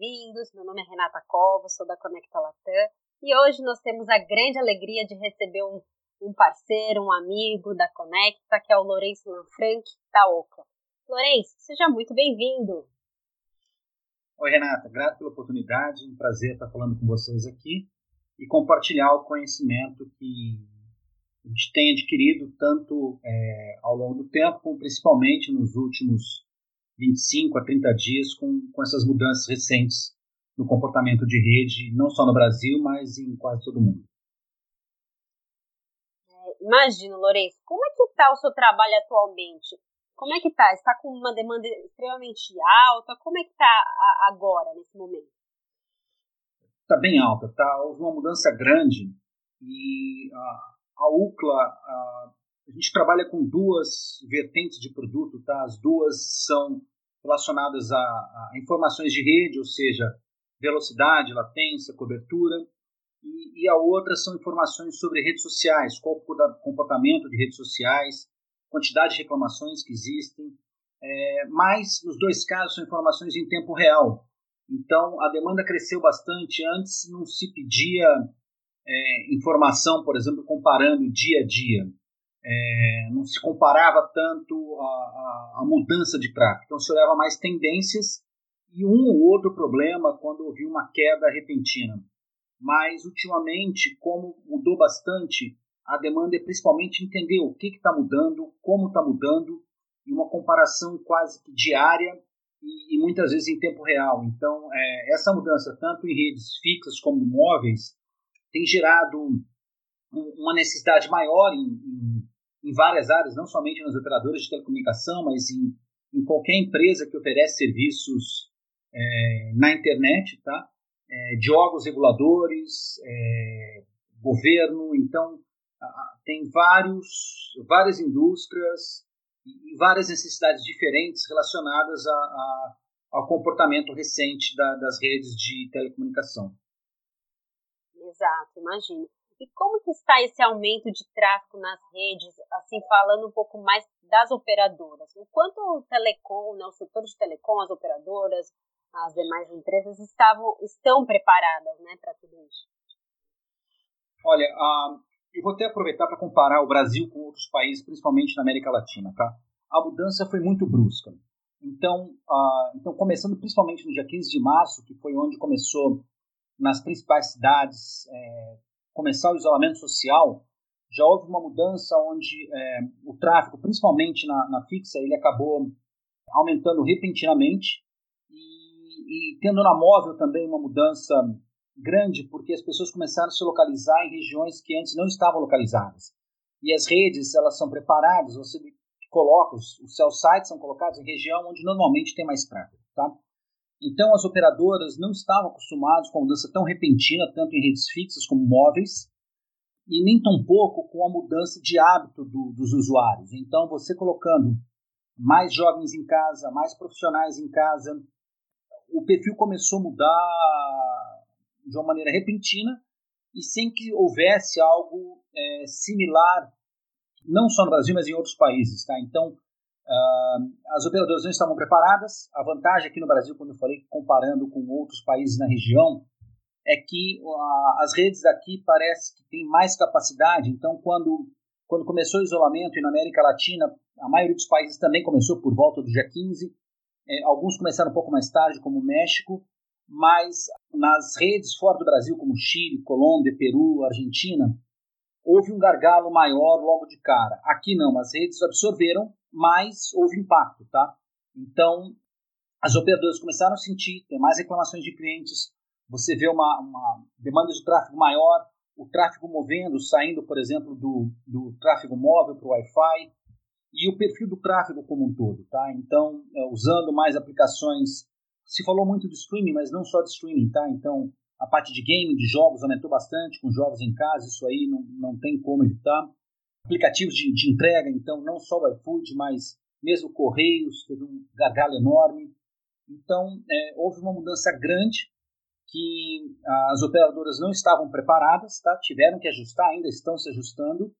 bem-vindos. Meu nome é Renata Cova, sou da Conecta Latam e hoje nós temos a grande alegria de receber um, um parceiro, um amigo da Conecta, que é o Lourenço Lanfranc, da Ocla. Lourenço, seja muito bem-vindo. Oi, Renata, grato pela oportunidade, um prazer estar falando com vocês aqui e compartilhar o conhecimento que a gente tem adquirido tanto é, ao longo do tempo, como principalmente nos últimos 25 a 30 dias com, com essas mudanças recentes no comportamento de rede, não só no Brasil, mas em quase todo o mundo. É, imagino, Lourenço, como é que está o seu trabalho atualmente? Como é que está? Está com uma demanda extremamente alta? Como é que está agora, nesse momento? Está bem alta, tá? Houve uma mudança grande e a, a UCLA, a, a gente trabalha com duas vertentes de produto, tá? As duas são relacionadas a, a informações de rede, ou seja, velocidade, latência, cobertura, e, e, a outra são informações sobre redes sociais, qual o comportamento de redes sociais, quantidade de reclamações que existem, é, mas nos dois casos são informações em tempo real. Então a demanda cresceu bastante. Antes não se pedia é, informação, por exemplo, comparando dia a dia é, não se comparava tanto a, a, a, mudança de tráfego. Então se olhava mais tendências e um ou outro problema quando houve uma queda repentina. Mas ultimamente, como mudou bastante, a demanda é principalmente entender o que está mudando, como está mudando, e uma comparação quase que diária e, e muitas vezes em tempo real. Então, é, essa mudança, tanto em redes fixas como móveis, tem gerado uma necessidade maior em, em em várias áreas, não somente nas operadoras de telecomunicação, mas em, em qualquer empresa que oferece serviços é, na internet, tá? É, de órgãos reguladores, é, governo, então tem vários, várias indústrias e, várias necessidades diferentes relacionadas a, a, ao comportamento recente da, das redes de telecomunicação. Exato, imagino. E como que está esse aumento de tráfego nas redes, assim falando um pouco mais das operadoras? O quanto o telecom, né, o setor de telecom, as operadoras, as demais empresas estavam, estão preparadas né, para tudo isso? Olha, uh, eu vou até aproveitar para comparar o Brasil com outros países, principalmente na América Latina. Tá? A mudança foi muito brusca. Então, uh, então, começando principalmente no dia 15 de março, que foi onde começou nas principais cidades, é, começar o isolamento social, já houve uma mudança onde é, o tráfego, principalmente na, na, fixa, ele acabou aumentando repentinamente e, e, tendo na móvel também uma mudança grande, porque as pessoas começaram a se localizar em regiões que antes não estavam localizadas. E as redes, elas são preparadas, você coloca, os, os sites são colocados em região onde normalmente tem mais tráfego, tá? Então, as operadoras não estavam acostumadas com a mudança tão repentina, tanto em redes fixas como móveis, e nem tampouco com a mudança de hábito do, dos usuários. Então, você colocando mais jovens em casa, mais profissionais em casa, o perfil começou a mudar de uma maneira repentina e sem que houvesse algo é, similar, não só no Brasil, mas em outros países. Tá? Então, Uh, as operadoras não estavam preparadas. A vantagem aqui no Brasil, quando eu falei comparando com outros países na região, é que as redes daqui parece que têm mais capacidade. Então, quando, quando começou o isolamento e na América Latina, a maioria dos países também começou por volta do dia 15. É, alguns começaram um pouco mais tarde, como o México, mas nas redes fora do Brasil, como Chile, Colômbia, Peru, Argentina, houve um gargalo maior logo de cara. Aqui não, as redes absorveram mais houve impacto, tá? Então, as operadoras começaram a sentir, tem mais reclamações de clientes, você vê uma, uma demanda de tráfego maior, o tráfego movendo, saindo, por exemplo, do, do tráfego móvel para o Wi-Fi, e o perfil do tráfego como um todo, tá? Então, é, usando mais aplicações, se falou muito de streaming, mas não só de streaming, tá? Então, a parte de game, de jogos, aumentou bastante, com jogos em casa, isso aí não, não tem como evitar aplicativos de, de entrega, então não só o iFood, mas mesmo Correios, teve um gargalo enorme. Então, é, houve uma mudança grande que as operadoras não estavam preparadas, tá? tiveram que ajustar, ainda estão se ajustando.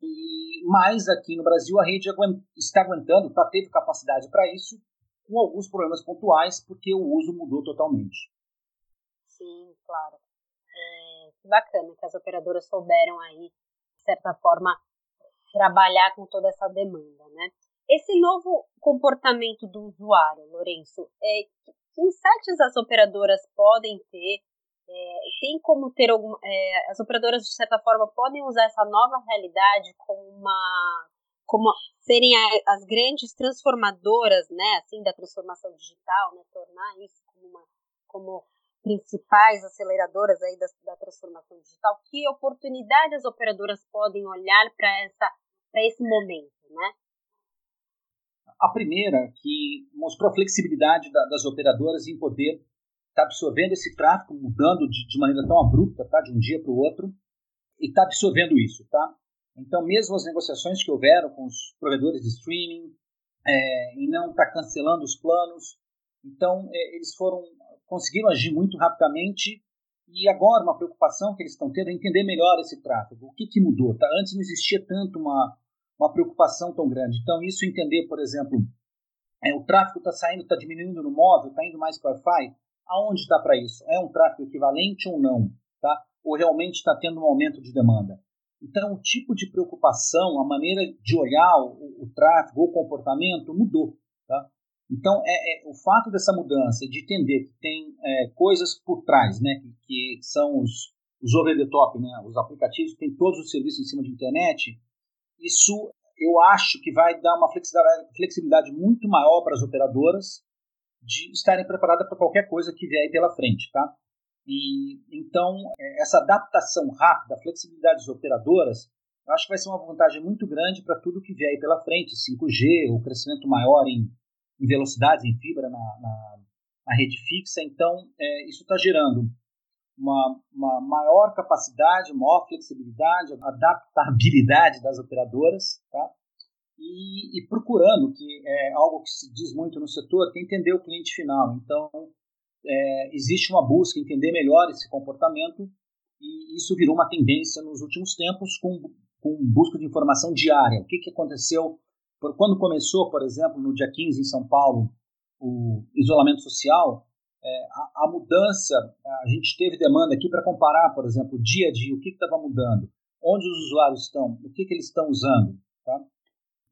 E mais aqui no Brasil a rede está aguentando, tá? teve capacidade para isso. com alguns problemas pontuais, porque o uso mudou totalmente. Sim, claro. É, que bacana que as operadoras souberam aí, de certa forma, trabalhar com toda essa demanda, né? Esse novo comportamento do usuário, Lourenço, é, que insights as operadoras podem ter? É, tem como ter algum, é, as operadoras de certa forma podem usar essa nova realidade como uma como serem as grandes transformadoras, né, assim, da transformação digital, né, tornar isso como uma como principais aceleradoras aí da, da transformação digital, que oportunidade as operadoras podem olhar para esse momento, né? A primeira que mostrou a flexibilidade da, das operadoras em poder estar tá absorvendo esse tráfego, mudando de, de, maneira tão abrupta, tá, de um dia para o outro, e está absorvendo isso, tá? Então, mesmo as negociações que houveram com os provedores de streaming, é, e não está cancelando os planos, então é, eles foram conseguiram agir muito rapidamente e agora uma preocupação que eles estão tendo é entender melhor esse tráfego. O que, que mudou? Tá? Antes não existia tanto uma, uma preocupação tão grande. Então, isso entender, por exemplo, é, o tráfego está saindo, está diminuindo no móvel, está indo mais para Wi-Fi, aonde está para isso? É um tráfego equivalente ou não? Tá? Ou realmente está tendo um aumento de demanda? Então, o tipo de preocupação, a maneira de olhar o, o tráfego, o comportamento mudou. Então, é, é, o fato dessa mudança, de entender que tem é, coisas por trás, né, que, que são os, os over the top, né, os aplicativos que têm todos os serviços em cima de internet, isso eu acho que vai dar uma flexibilidade, muito maior para as operadoras de estarem preparadas para qualquer coisa que vier pela frente, tá? E então é, essa adaptação rápida, flexibilidade das operadoras, eu acho que vai ser uma vantagem muito grande para tudo que vier pela frente, 5G, o crescimento maior em em velocidades, em fibra na, na, na rede fixa. Então, é, isso está gerando uma, uma, maior capacidade, maior flexibilidade, adaptabilidade das operadoras, tá? E, e, procurando, que é algo que se diz muito no setor, que é entender o cliente final. Então, é, existe uma busca entender melhor esse comportamento e isso virou uma tendência nos últimos tempos com, com busca de informação diária. O que, que aconteceu quando começou, por exemplo, no dia 15 em São Paulo, o isolamento social, é, a, a, mudança, a gente teve demanda aqui para comparar, por exemplo, dia a dia, o que estava mudando, onde os usuários estão, o que, que eles estão usando. Tá?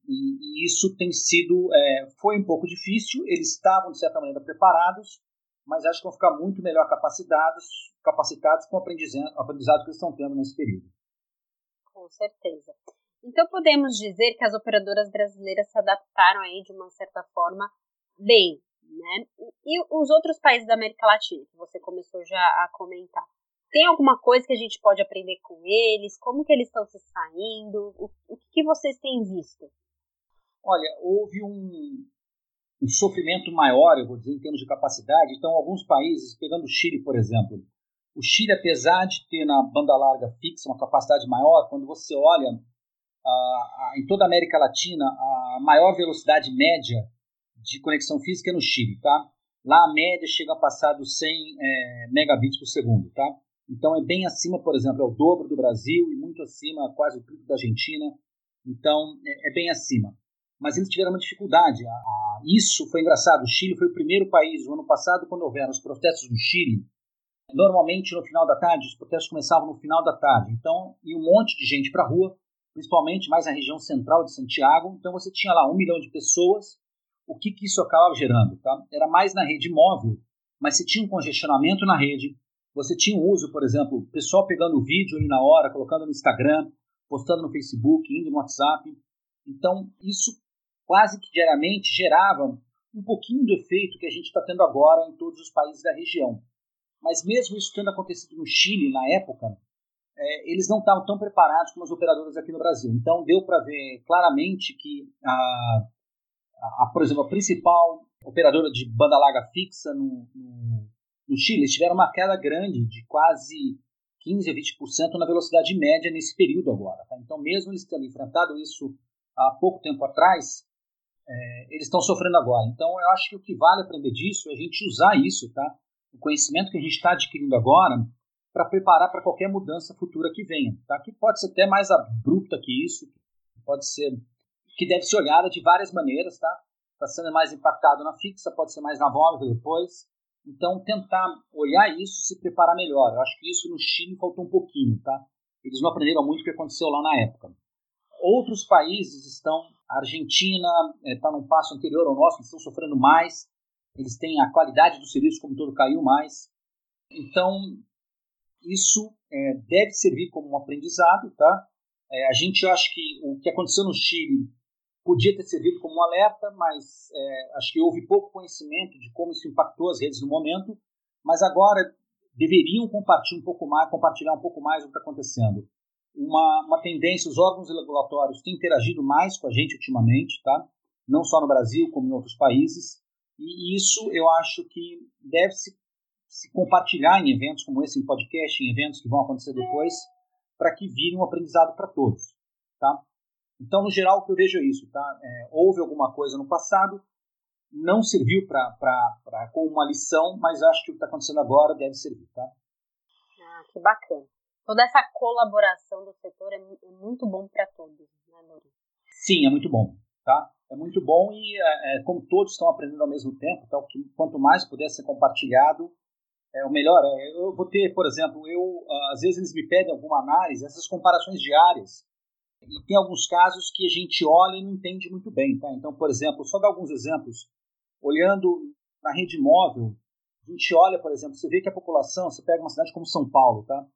E, e, isso tem sido, é, foi um pouco difícil, eles estavam, de certa maneira, preparados, mas acho que vão ficar muito melhor capacitados, capacitados com o aprendizado, que eles estão tendo nesse período. Com certeza. Então podemos dizer que as operadoras brasileiras se adaptaram aí de uma certa forma bem, né? E os outros países da América Latina, que você começou já a comentar. Tem alguma coisa que a gente pode aprender com eles? Como que eles estão se saindo? O, que vocês têm visto? Olha, houve um, um sofrimento maior, eu vou dizer, em termos de capacidade. Então, alguns países, pegando o Chile, por exemplo, o Chile, apesar de ter na banda larga fixa uma capacidade maior, quando você olha em toda a América Latina, a maior velocidade média de conexão física é no Chile, tá? Lá a média chega a passar dos 100 é, megabits por segundo, tá? Então é bem acima, por exemplo, é o dobro do Brasil e muito acima, quase o triplo da Argentina. Então é, é, bem acima. Mas eles tiveram uma dificuldade. A, a, isso foi engraçado. O Chile foi o primeiro país, o ano passado, quando houveram os protestos no Chile. Normalmente no final da tarde, os protestos começavam no final da tarde. Então ia um monte de gente para a rua principalmente mais na região central de Santiago. Então você tinha lá um milhão de pessoas. O que, que isso acabava gerando? Tá? Era mais na rede móvel, mas você tinha um congestionamento na rede. Você tinha um uso, por exemplo, o pessoal pegando vídeo ali na hora, colocando no Instagram, postando no Facebook, indo no WhatsApp. Então isso quase que diariamente gerava um pouquinho do efeito que a gente está tendo agora em todos os países da região. Mas mesmo isso tendo acontecido no Chile na época, é, eles não estavam tão preparados como as operadoras aqui no Brasil. Então, deu para ver claramente que, a, a, por exemplo, a principal operadora de banda larga fixa no, no, no Chile, eles tiveram uma queda grande de quase 15 a 20% na velocidade média nesse período agora. Tá? Então, mesmo eles tendo enfrentado isso há pouco tempo atrás, é, eles estão sofrendo agora. Então, eu acho que o que vale aprender disso é a gente usar isso, tá? O conhecimento que a gente está adquirindo agora para preparar para qualquer mudança futura que venha, tá? Que pode ser até mais abrupta que isso, pode ser que deve ser olhada de várias maneiras, tá? está sendo mais impactado na fixa, pode ser mais na móvel depois. Então, tentar olhar isso se preparar melhor. Eu acho que isso no Chile faltou um pouquinho, tá? Eles não aprenderam muito o que aconteceu lá na época. Outros países estão, a Argentina está eh, num passo anterior ao nosso, eles estão sofrendo mais, eles têm a qualidade do serviço como todo caiu mais. Então, isso é, deve servir como um aprendizado, tá? É, a gente acha que o que aconteceu no Chile podia ter servido como um alerta, mas é, acho que houve pouco conhecimento de como isso impactou as redes no momento, mas agora deveriam compartilhar um pouco mais, compartilhar um pouco mais o que está acontecendo. Uma, uma tendência, os órgãos regulatórios têm interagido mais com a gente ultimamente, tá? não só no Brasil, como em outros países, e isso eu acho que deve se, se compartilhar em eventos como esse, em podcast, em eventos que vão acontecer depois, para que vire um aprendizado para todos. Tá? Então, no geral, o que eu vejo é isso. Tá? É, houve alguma coisa no passado, não serviu para como uma lição, mas acho que o que está acontecendo agora deve servir. Tá? Ah, que bacana. Toda essa colaboração do setor é, é muito bom para todos, né, Lourenço? Sim, é muito bom. Tá? É muito bom e, é, é, como todos estão aprendendo ao mesmo tempo, então, que, quanto mais puder ser compartilhado, é o melhor. É, eu vou ter, por exemplo, eu às vezes eles me pedem alguma análise, essas comparações diárias e tem alguns casos que a gente olha e não entende muito bem. Tá? Então, por exemplo, só dar alguns exemplos. Olhando na rede móvel, a gente olha, por exemplo, você vê que a população, você pega uma cidade como São Paulo, tá?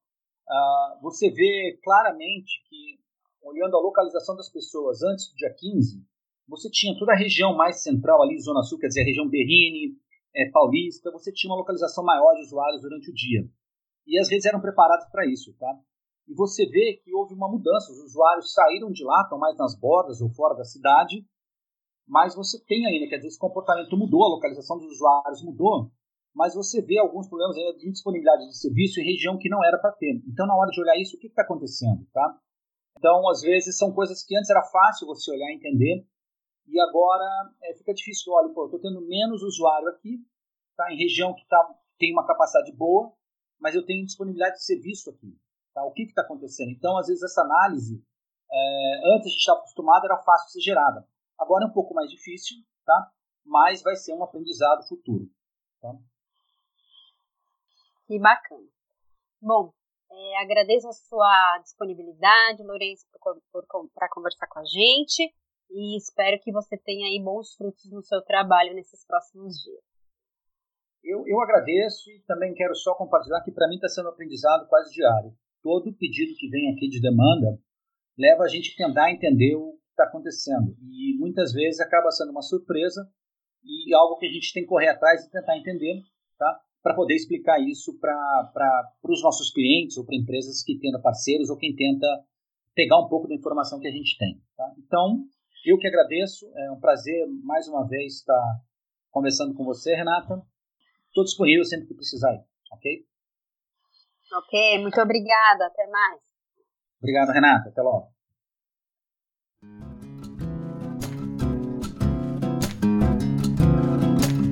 Uh, você vê claramente que, olhando a localização das pessoas antes do dia 15, você tinha toda a região mais central ali, Zona Sul, quer dizer, a região Berrini, é, Paulista, você tinha uma localização maior de usuários durante o dia. E as redes eram preparadas para isso, tá? e você vê que houve uma mudança. Os usuários saíram de lá, estão mais nas bordas ou fora da cidade, mas você tem ainda, quer dizer, esse comportamento mudou, a localização dos usuários mudou, mas você vê alguns problemas ainda de disponibilidade de serviço em região que não era para ter. Então, na hora de olhar isso, o que está acontecendo, tá? Então, às vezes, são coisas que antes era fácil você olhar e entender, e agora é, fica difícil. Olha, pô, eu estou tendo menos usuário aqui, tá? em região que tá, tem uma capacidade boa, mas eu tenho disponibilidade de serviço aqui. Tá? O que está acontecendo? Então, às vezes, essa análise, é, antes a gente estava acostumado, era fácil de ser gerada. Agora é um pouco mais difícil, tá? mas vai ser um aprendizado futuro. Tá? Que bacana. Bom, é, agradeço a sua disponibilidade, Lourenço, para conversar com a gente e espero que você tenha aí bons frutos no seu trabalho nesses próximos dias. Eu, eu agradeço e também quero só compartilhar que para mim está sendo aprendizado quase diário todo pedido que vem aqui de demanda leva a gente a tentar entender o que está acontecendo. E muitas vezes acaba sendo uma surpresa e algo que a gente tem que correr atrás e tentar entender, tá? Para poder explicar isso para os nossos clientes ou para empresas que tentam parceiros ou quem tenta pegar um pouco da informação que a gente tem. Tá? Então, eu que agradeço, é um prazer mais uma vez estar conversando com você, Renata. Estou disponível sempre que precisar, ok? Ok, muito obrigada. Até mais. Obrigado, Renata. Até logo.